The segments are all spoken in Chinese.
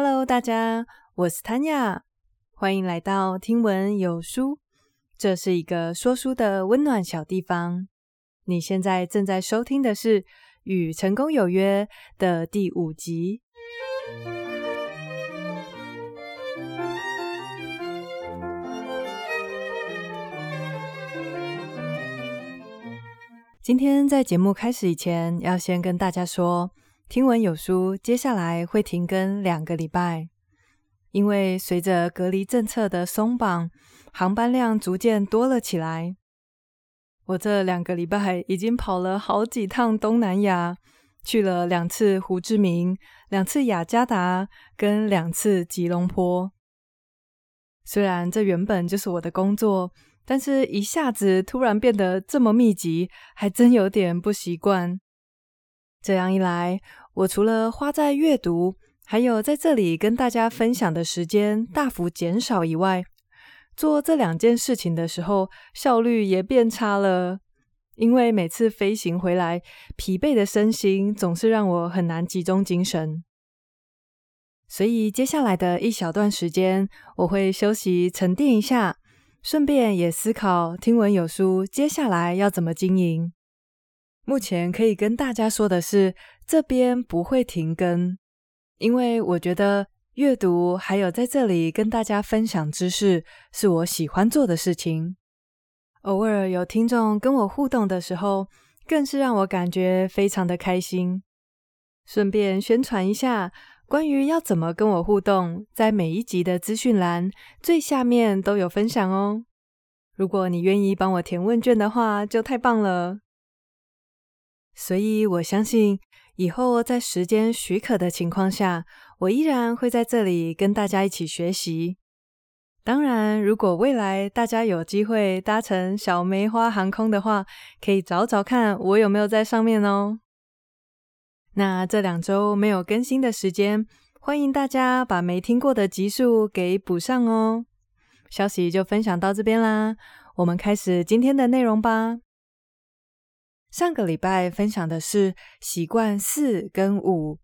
Hello，大家，我是 Tanya，欢迎来到听闻有书。这是一个说书的温暖小地方。你现在正在收听的是《与成功有约》的第五集。今天在节目开始以前，要先跟大家说。听闻有书，接下来会停更两个礼拜，因为随着隔离政策的松绑，航班量逐渐多了起来。我这两个礼拜已经跑了好几趟东南亚，去了两次胡志明，两次雅加达，跟两次吉隆坡。虽然这原本就是我的工作，但是一下子突然变得这么密集，还真有点不习惯。这样一来，我除了花在阅读，还有在这里跟大家分享的时间大幅减少以外，做这两件事情的时候，效率也变差了。因为每次飞行回来，疲惫的身心总是让我很难集中精神。所以接下来的一小段时间，我会休息沉淀一下，顺便也思考听闻有书接下来要怎么经营。目前可以跟大家说的是，这边不会停更，因为我觉得阅读还有在这里跟大家分享知识是我喜欢做的事情。偶尔有听众跟我互动的时候，更是让我感觉非常的开心。顺便宣传一下，关于要怎么跟我互动，在每一集的资讯栏最下面都有分享哦。如果你愿意帮我填问卷的话，就太棒了。所以，我相信以后在时间许可的情况下，我依然会在这里跟大家一起学习。当然，如果未来大家有机会搭乘小梅花航空的话，可以找找看我有没有在上面哦。那这两周没有更新的时间，欢迎大家把没听过的集数给补上哦。消息就分享到这边啦，我们开始今天的内容吧。上个礼拜分享的是习惯四跟五，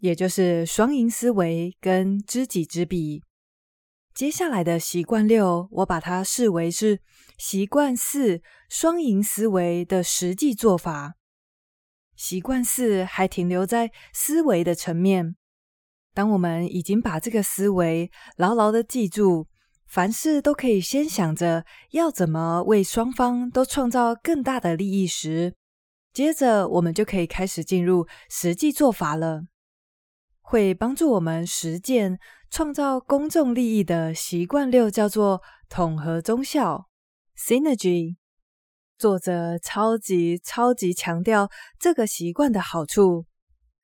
也就是双赢思维跟知己知彼。接下来的习惯六，我把它视为是习惯四双赢思维的实际做法。习惯四还停留在思维的层面，当我们已经把这个思维牢牢的记住，凡事都可以先想着要怎么为双方都创造更大的利益时，接着，我们就可以开始进入实际做法了。会帮助我们实践创造公众利益的习惯六叫做统合综效 （Synergy）。作者超级超级强调这个习惯的好处，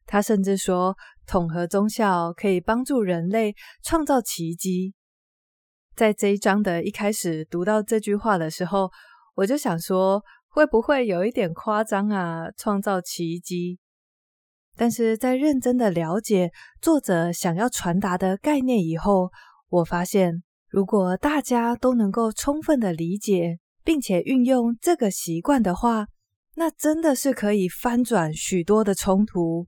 他甚至说统合综效可以帮助人类创造奇迹。在这一章的一开始读到这句话的时候，我就想说。会不会有一点夸张啊？创造奇迹，但是在认真的了解作者想要传达的概念以后，我发现，如果大家都能够充分的理解，并且运用这个习惯的话，那真的是可以翻转许多的冲突。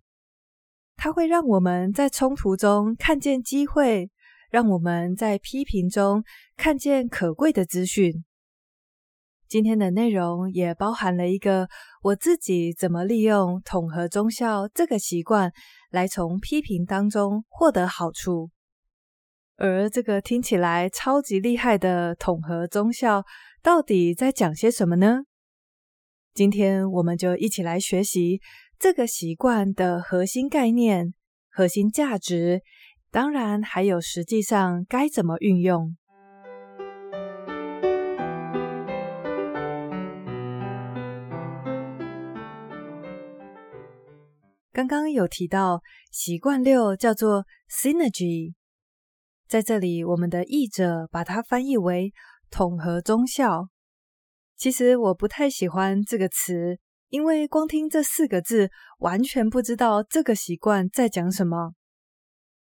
它会让我们在冲突中看见机会，让我们在批评中看见可贵的资讯。今天的内容也包含了一个我自己怎么利用统合中校这个习惯来从批评当中获得好处，而这个听起来超级厉害的统合中校到底在讲些什么呢？今天我们就一起来学习这个习惯的核心概念、核心价值，当然还有实际上该怎么运用。刚刚有提到习惯六叫做 Synergy，在这里我们的译者把它翻译为统合综效。其实我不太喜欢这个词，因为光听这四个字，完全不知道这个习惯在讲什么。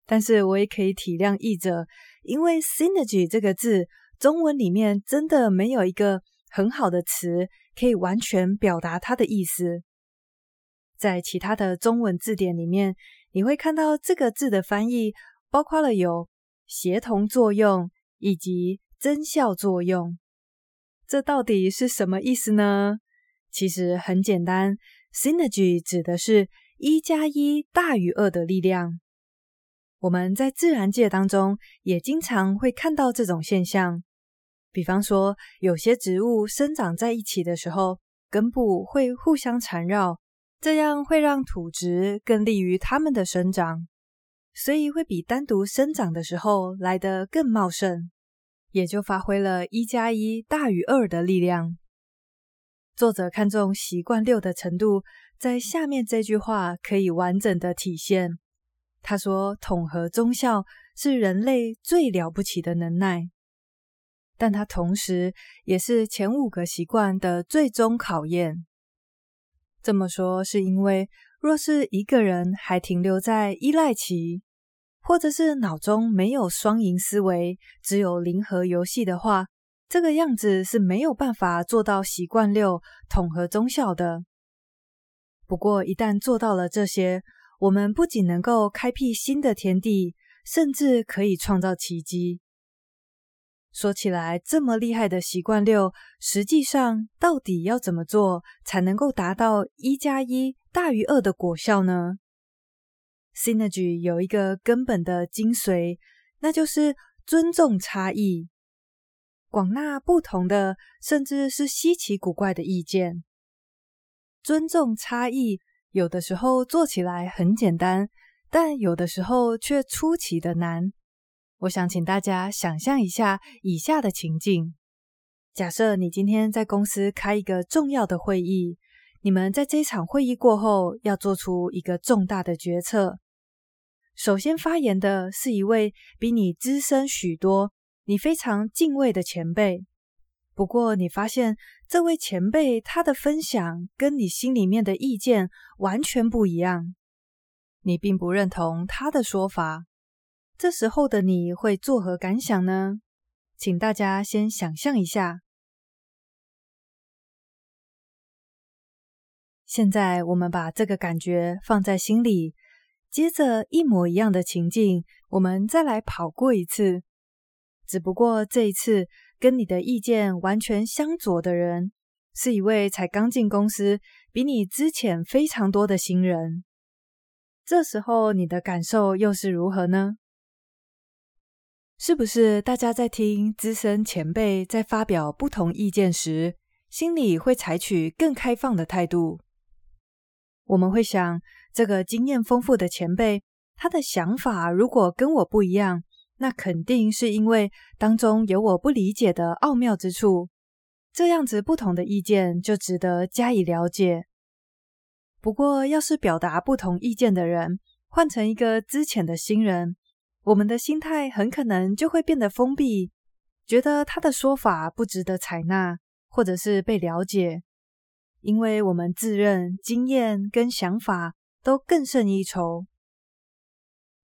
但是我也可以体谅译者，因为 Synergy 这个字，中文里面真的没有一个很好的词可以完全表达它的意思。在其他的中文字典里面，你会看到这个字的翻译包括了有协同作用以及增效作用。这到底是什么意思呢？其实很简单，Synergy 指的是一加一大于二的力量。我们在自然界当中也经常会看到这种现象，比方说，有些植物生长在一起的时候，根部会互相缠绕，这样会让土质更利于它们的生长，所以会比单独生长的时候来得更茂盛，也就发挥了一加一大于二的力量。作者看重习惯六的程度，在下面这句话可以完整的体现。他说：“统合综效是人类最了不起的能耐，但它同时也是前五个习惯的最终考验。”这么说是因为，若是一个人还停留在依赖期，或者是脑中没有双赢思维，只有零和游戏的话，这个样子是没有办法做到习惯六统合综效的。不过，一旦做到了这些，我们不仅能够开辟新的天地，甚至可以创造奇迹。说起来，这么厉害的习惯六，实际上到底要怎么做才能够达到一加一大于二的果效呢？Synergy 有一个根本的精髓，那就是尊重差异。广纳不同的，甚至是稀奇古怪的意见，尊重差异，有的时候做起来很简单，但有的时候却出奇的难。我想请大家想象一下以下的情境：假设你今天在公司开一个重要的会议，你们在这场会议过后要做出一个重大的决策。首先发言的是一位比你资深许多，你非常敬畏的前辈，不过你发现这位前辈他的分享跟你心里面的意见完全不一样，你并不认同他的说法。这时候的你会作何感想呢？请大家先想象一下。现在我们把这个感觉放在心里，接着一模一样的情境，我们再来跑过一次。只不过这一次跟你的意见完全相左的人，是一位才刚进公司、比你资浅非常多的新人。这时候你的感受又是如何呢？是不是大家在听资深前辈在发表不同意见时，心里会采取更开放的态度？我们会想，这个经验丰富的前辈，他的想法如果跟我不一样，那肯定是因为当中有我不理解的奥妙之处，这样子不同的意见就值得加以了解。不过，要是表达不同意见的人换成一个资浅的新人，我们的心态很可能就会变得封闭，觉得他的说法不值得采纳，或者是被了解，因为我们自认经验跟想法都更胜一筹。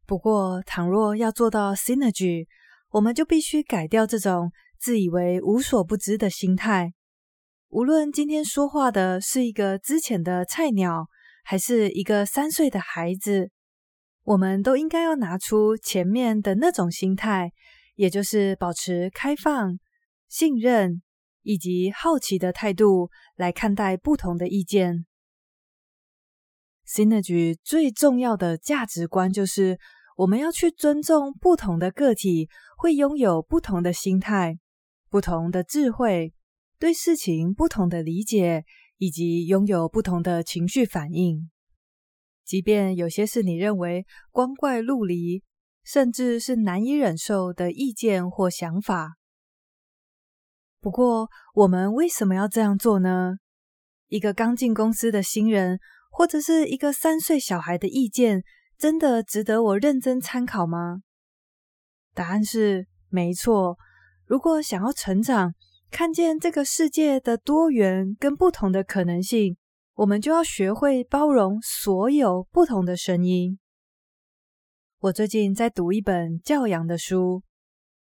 不过，倘若要做到 Synergy，我们就必须改掉这种自以为无所不知的心态。无论今天说话的是一个之前的菜鸟，还是一个三岁的孩子，我们都应该要拿出前面的那种心态，也就是保持开放、信任以及好奇的态度来看待不同的意见。Synergy 最重要的价值观就是。我们要去尊重不同的个体，会拥有不同的心态、不同的智慧，对事情不同的理解，以及拥有不同的情绪反应。即便有些是你认为光怪陆离，甚至是难以忍受的意见或想法。不过，我们为什么要这样做呢？一个刚进公司的新人，或者是一个三岁小孩的意见，真的值得我认真参考吗？答案是没错。如果想要成长，看见这个世界的多元跟不同的可能性，我们就要学会包容所有不同的声音。我最近在读一本教养的书，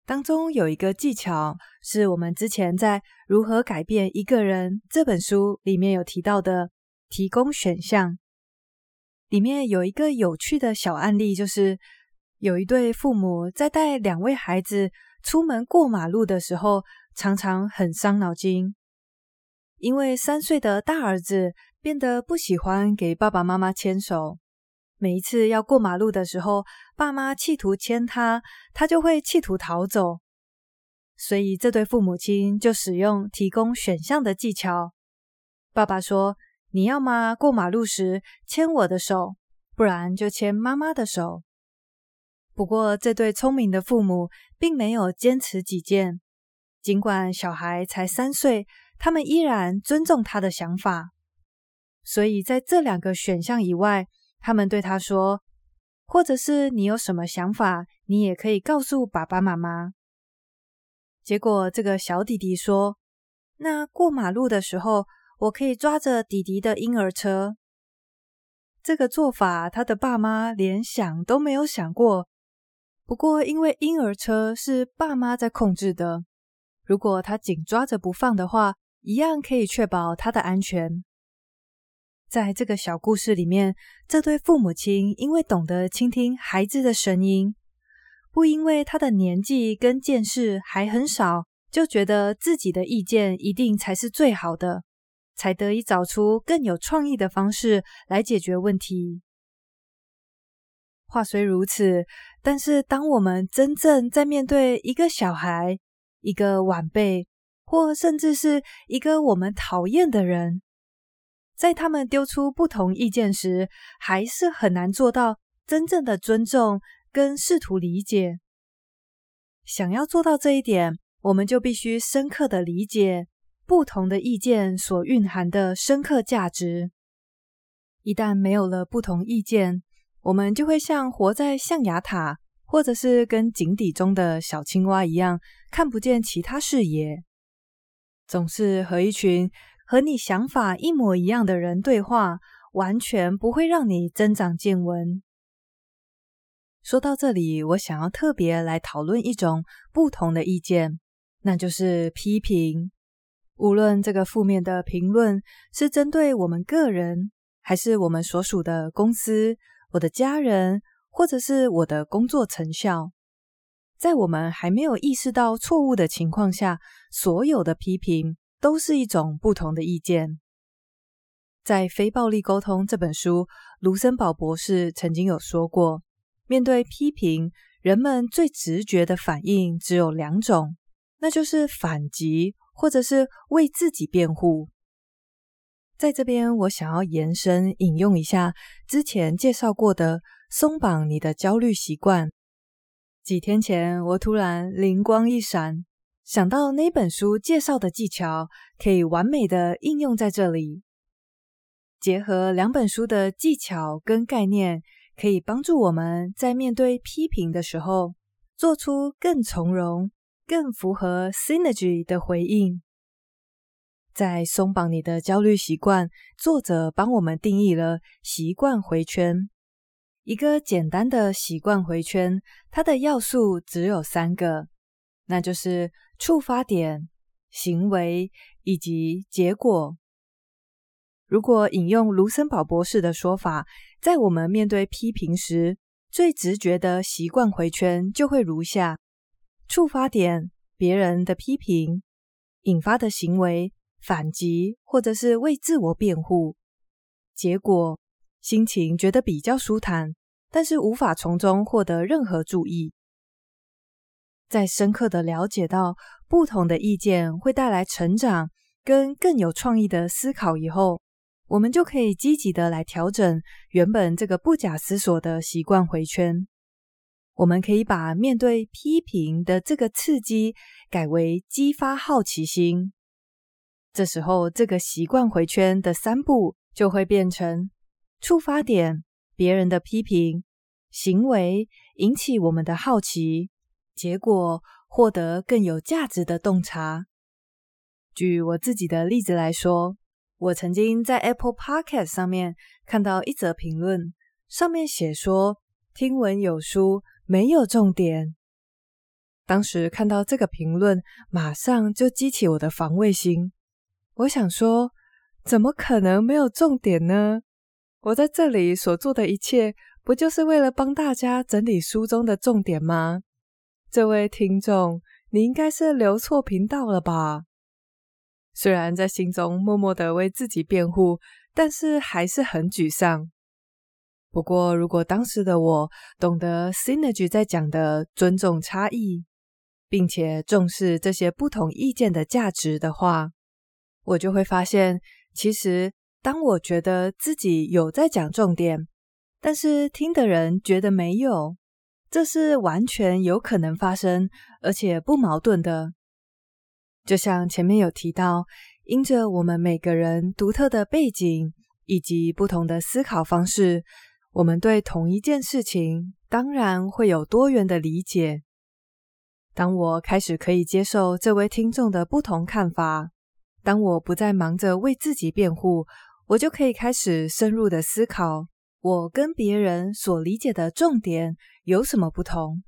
当中有一个技巧，是我们之前在《如何改变一个人》这本书里面有提到的，提供选项。里面有一个有趣的小案例，就是有一对父母在带两位孩子出门过马路的时候，常常很伤脑筋，因为三岁的大儿子变得不喜欢给爸爸妈妈牵手。每一次要过马路的时候，爸妈企图牵他，他就会企图逃走。所以这对父母亲就使用提供选项的技巧。爸爸说：“你要吗过马路时牵我的手，不然就牵妈妈的手。”不过，这对聪明的父母并没有坚持己见。尽管小孩才三岁，他们依然尊重他的想法。所以，在这两个选项以外，他们对他说：“或者是你有什么想法，你也可以告诉爸爸妈妈。”结果，这个小弟弟说：“那过马路的时候，我可以抓着弟弟的婴儿车。”这个做法，他的爸妈连想都没有想过。不过，因为婴儿车是爸妈在控制的，如果他紧抓着不放的话，一样可以确保他的安全。在这个小故事里面，这对父母亲因为懂得倾听孩子的声音，不因为他的年纪跟见识还很少，就觉得自己的意见一定才是最好的，才得以找出更有创意的方式来解决问题。话虽如此，但是当我们真正在面对一个小孩、一个晚辈，或甚至是一个我们讨厌的人，在他们丢出不同意见时，还是很难做到真正的尊重跟试图理解。想要做到这一点，我们就必须深刻的理解不同的意见所蕴含的深刻价值。一旦没有了不同意见，我们就会像活在象牙塔，或者是跟井底中的小青蛙一样，看不见其他视野。总是和一群和你想法一模一样的人对话，完全不会让你增长见闻。说到这里，我想要特别来讨论一种不同的意见，那就是批评。无论这个负面的评论是针对我们个人，还是我们所属的公司。我的家人，或者是我的工作成效，在我们还没有意识到错误的情况下，所有的批评都是一种不同的意见。在《非暴力沟通》这本书，卢森堡博士曾经有说过，面对批评，人们最直觉的反应只有两种，那就是反击，或者是为自己辩护。在这边，我想要延伸引用一下之前介绍过的“松绑你的焦虑习惯”。几天前，我突然灵光一闪，想到那本书介绍的技巧可以完美的应用在这里。结合两本书的技巧跟概念，可以帮助我们在面对批评的时候，做出更从容、更符合 Synergy 的回应。在松绑你的焦虑习惯，作者帮我们定义了习惯回圈。一个简单的习惯回圈，它的要素只有三个，那就是触发点、行为以及结果。如果引用卢森堡博士的说法，在我们面对批评时，最直觉的习惯回圈就会如下：触发点，别人的批评，引发的行为。反击，或者是为自我辩护，结果心情觉得比较舒坦，但是无法从中获得任何注意。在深刻的了解到不同的意见会带来成长跟更有创意的思考以后，我们就可以积极的来调整原本这个不假思索的习惯回圈。我们可以把面对批评的这个刺激改为激发好奇心。这时候，这个习惯回圈的三步就会变成：触发点，别人的批评；行为，引起我们的好奇；结果，获得更有价值的洞察。举我自己的例子来说，我曾经在 Apple Podcast 上面看到一则评论，上面写说：“听闻有书，没有重点。”当时看到这个评论，马上就激起我的防卫心。我想说，怎么可能没有重点呢？我在这里所做的一切，不就是为了帮大家整理书中的重点吗？这位听众，你应该是留错频道了吧？虽然在心中默默的为自己辩护，但是还是很沮丧。不过，如果当时的我懂得 Synergy 在讲的尊重差异，并且重视这些不同意见的价值的话，我就会发现，其实当我觉得自己有在讲重点，但是听的人觉得没有，这是完全有可能发生，而且不矛盾的。就像前面有提到，因着我们每个人独特的背景以及不同的思考方式。我们对同一件事情，当然会有多元的理解。当我开始可以接受这位听众的不同看法，当我不再忙着为自己辩护，我就可以开始深入的思考，我跟别人所理解的重点有什么不同。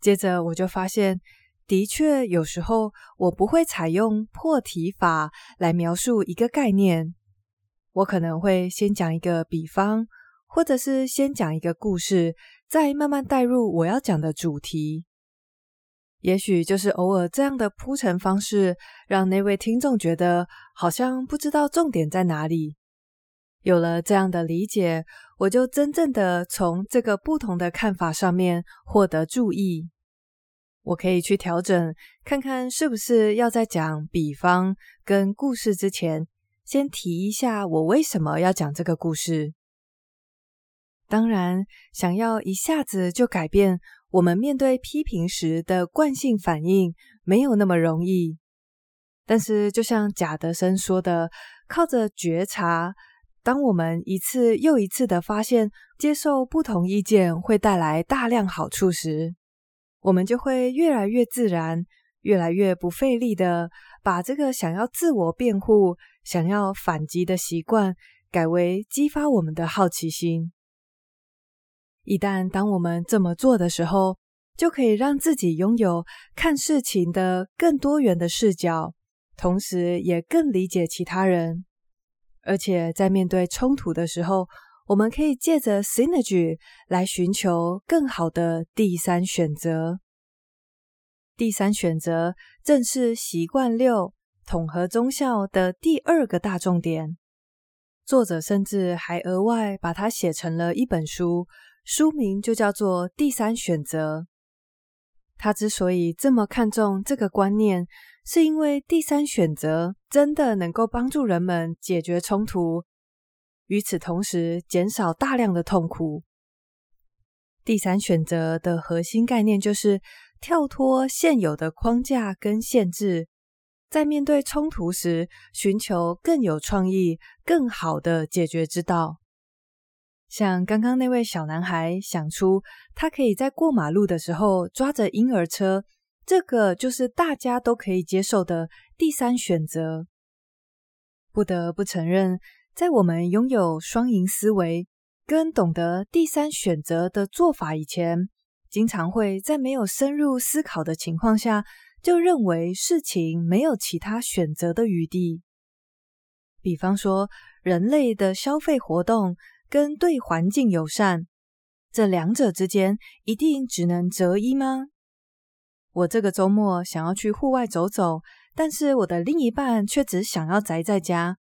接着我就发现，的确有时候我不会采用破题法来描述一个概念，我可能会先讲一个比方。或者是先讲一个故事，再慢慢带入我要讲的主题。也许就是偶尔这样的铺陈方式，让那位听众觉得好像不知道重点在哪里。有了这样的理解，我就真正的从这个不同的看法上面获得注意。我可以去调整，看看是不是要在讲比方跟故事之前，先提一下我为什么要讲这个故事。当然，想要一下子就改变我们面对批评时的惯性反应，没有那么容易。但是，就像贾德森说的，靠着觉察，当我们一次又一次的发现接受不同意见会带来大量好处时，我们就会越来越自然、越来越不费力的把这个想要自我辩护、想要反击的习惯，改为激发我们的好奇心。一旦当我们这么做的时候，就可以让自己拥有看事情的更多元的视角，同时也更理解其他人。而且在面对冲突的时候，我们可以借着 Synergy 来寻求更好的第三选择。第三选择正是习惯六统合综效的第二个大重点。作者甚至还额外把它写成了一本书。书名就叫做《第三选择》。他之所以这么看重这个观念，是因为第三选择真的能够帮助人们解决冲突，与此同时减少大量的痛苦。第三选择的核心概念就是跳脱现有的框架跟限制，在面对冲突时，寻求更有创意、更好的解决之道。像刚刚那位小男孩想出，他可以在过马路的时候抓着婴儿车，这个就是大家都可以接受的第三选择。不得不承认，在我们拥有双赢思维跟懂得第三选择的做法以前，经常会在没有深入思考的情况下，就认为事情没有其他选择的余地。比方说，人类的消费活动。跟对环境友善，这两者之间一定只能择一吗？我这个周末想要去户外走走，但是我的另一半却只想要宅在家。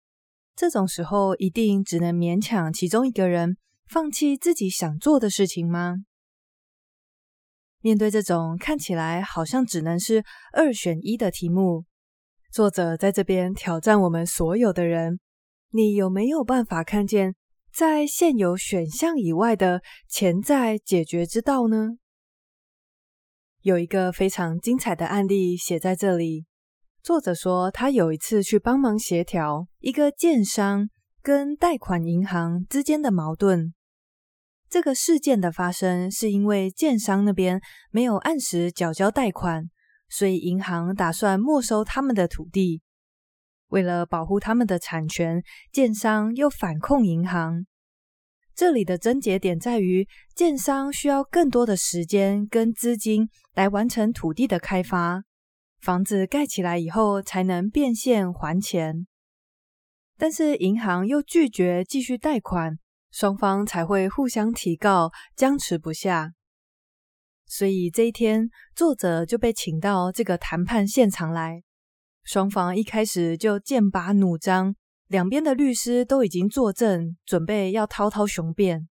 这种时候，一定只能勉强其中一个人放弃自己想做的事情吗？面对这种看起来好像只能是二选一的题目，作者在这边挑战我们所有的人：你有没有办法看见？在现有选项以外的潜在解决之道呢？有一个非常精彩的案例写在这里。作者说，他有一次去帮忙协调一个建商跟贷款银行之间的矛盾。这个事件的发生是因为建商那边没有按时缴交贷款，所以银行打算没收他们的土地。为了保护他们的产权，建商又反控银行。这里的症结点在于，建商需要更多的时间跟资金来完成土地的开发，房子盖起来以后才能变现还钱。但是银行又拒绝继续贷款，双方才会互相提告，僵持不下。所以这一天，作者就被请到这个谈判现场来。双方一开始就剑拔弩张，两边的律师都已经作证，准备要滔滔雄辩。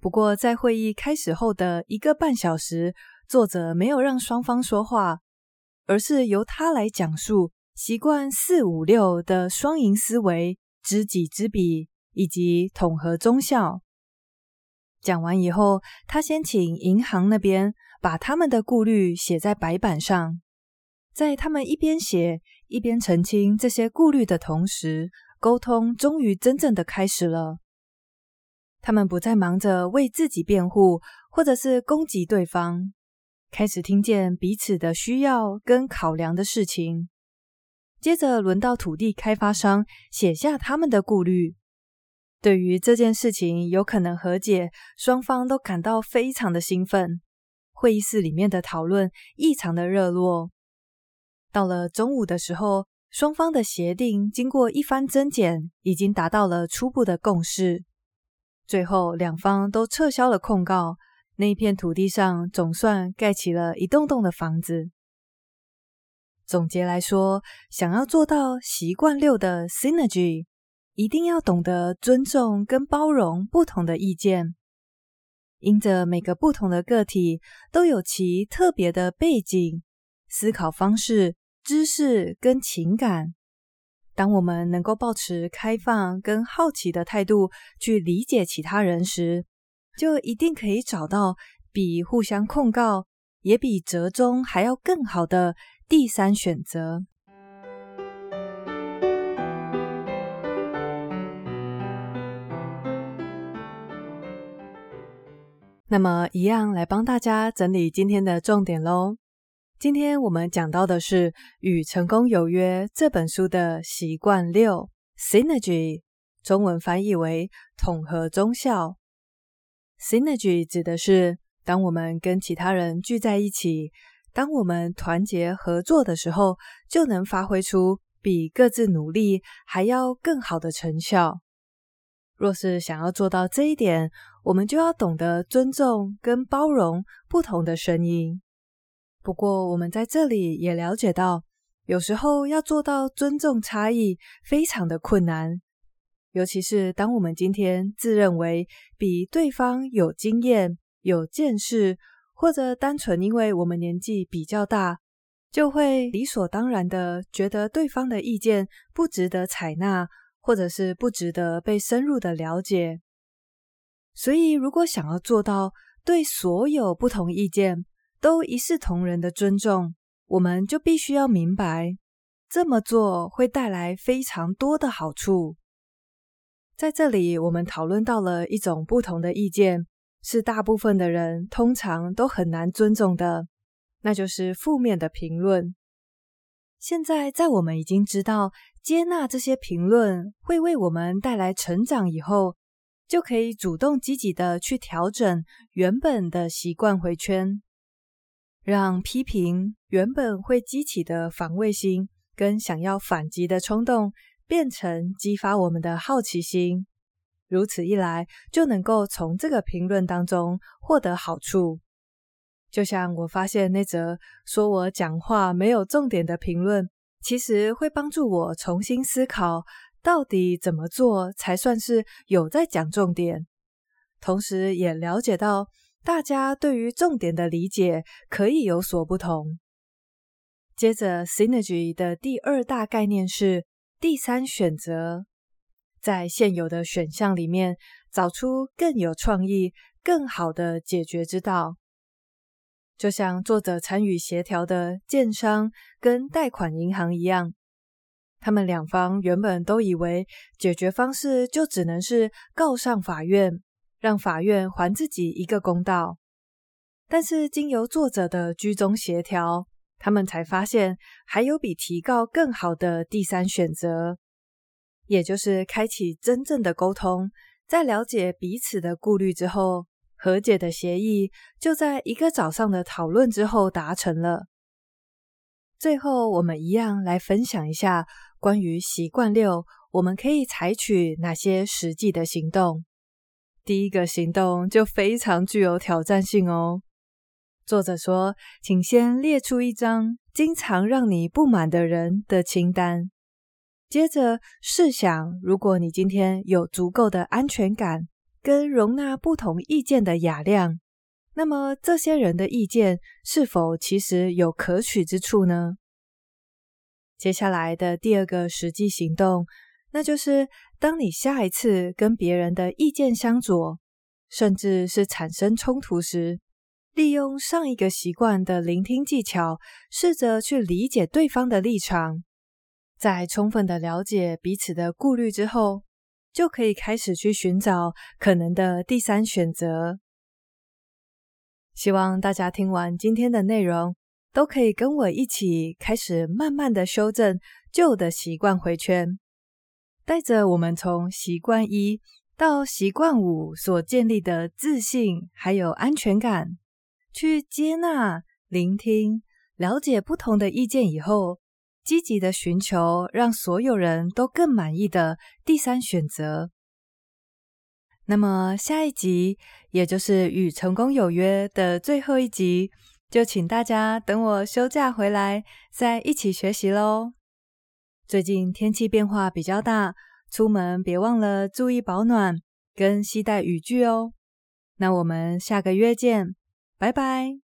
不过，在会议开始后的一个半小时，作者没有让双方说话，而是由他来讲述习惯四五六的双赢思维、知己知彼以及统合综效。讲完以后，他先请银行那边把他们的顾虑写在白板上。在他们一边写一边澄清这些顾虑的同时，沟通终于真正的开始了。他们不再忙着为自己辩护，或者是攻击对方，开始听见彼此的需要跟考量的事情。接着轮到土地开发商写下他们的顾虑。对于这件事情有可能和解，双方都感到非常的兴奋。会议室里面的讨论异常的热络。到了中午的时候，双方的协定经过一番增减，已经达到了初步的共识。最后，两方都撤销了控告，那片土地上总算盖起了一栋栋的房子。总结来说，想要做到习惯六的 Synergy，一定要懂得尊重跟包容不同的意见，因着每个不同的个体都有其特别的背景。思考方式、知识跟情感，当我们能够保持开放跟好奇的态度去理解其他人时，就一定可以找到比互相控告也比折中还要更好的第三选择。那么，一样来帮大家整理今天的重点喽。今天我们讲到的是《与成功有约》这本书的习惯六 Synergy，中文翻译为统合综效。Synergy 指的是当我们跟其他人聚在一起，当我们团结合作的时候，就能发挥出比各自努力还要更好的成效。若是想要做到这一点，我们就要懂得尊重跟包容不同的声音。不过，我们在这里也了解到，有时候要做到尊重差异，非常的困难。尤其是当我们今天自认为比对方有经验、有见识，或者单纯因为我们年纪比较大，就会理所当然的觉得对方的意见不值得采纳，或者是不值得被深入的了解。所以，如果想要做到对所有不同意见，都一视同仁的尊重，我们就必须要明白，这么做会带来非常多的好处。在这里，我们讨论到了一种不同的意见，是大部分的人通常都很难尊重的，那就是负面的评论。现在，在我们已经知道接纳这些评论会为我们带来成长以后，就可以主动积极的去调整原本的习惯回圈。让批评原本会激起的防卫心跟想要反击的冲动，变成激发我们的好奇心。如此一来，就能够从这个评论当中获得好处。就像我发现那则说我讲话没有重点的评论，其实会帮助我重新思考，到底怎么做才算是有在讲重点，同时也了解到。大家对于重点的理解可以有所不同。接着，Synergy 的第二大概念是第三选择，在现有的选项里面找出更有创意、更好的解决之道。就像作者参与协调的建商跟贷款银行一样，他们两方原本都以为解决方式就只能是告上法院。让法院还自己一个公道，但是经由作者的居中协调，他们才发现还有比提告更好的第三选择，也就是开启真正的沟通，在了解彼此的顾虑之后，和解的协议就在一个早上的讨论之后达成了。最后，我们一样来分享一下关于习惯六，我们可以采取哪些实际的行动。第一个行动就非常具有挑战性哦。作者说，请先列出一张经常让你不满的人的清单，接着试想，如果你今天有足够的安全感跟容纳不同意见的雅量，那么这些人的意见是否其实有可取之处呢？接下来的第二个实际行动，那就是当你下一次跟别人的意见相左，甚至是产生冲突时，利用上一个习惯的聆听技巧，试着去理解对方的立场，在充分的了解彼此的顾虑之后，就可以开始去寻找可能的第三选择。希望大家听完今天的内容，都可以跟我一起开始慢慢的修正旧的习惯回圈，带着我们从习惯一到习惯五所建立的自信还有安全感，去接纳、聆听、了解不同的意见以后，积极的寻求让所有人都更满意的第三选择。那么下一集，也就是与成功有约的最后一集。就请大家等我休假回来，再一起学习喽。最近天气变化比较大，出门别忘了注意保暖跟携带雨具哦。那我们下个月见，拜拜。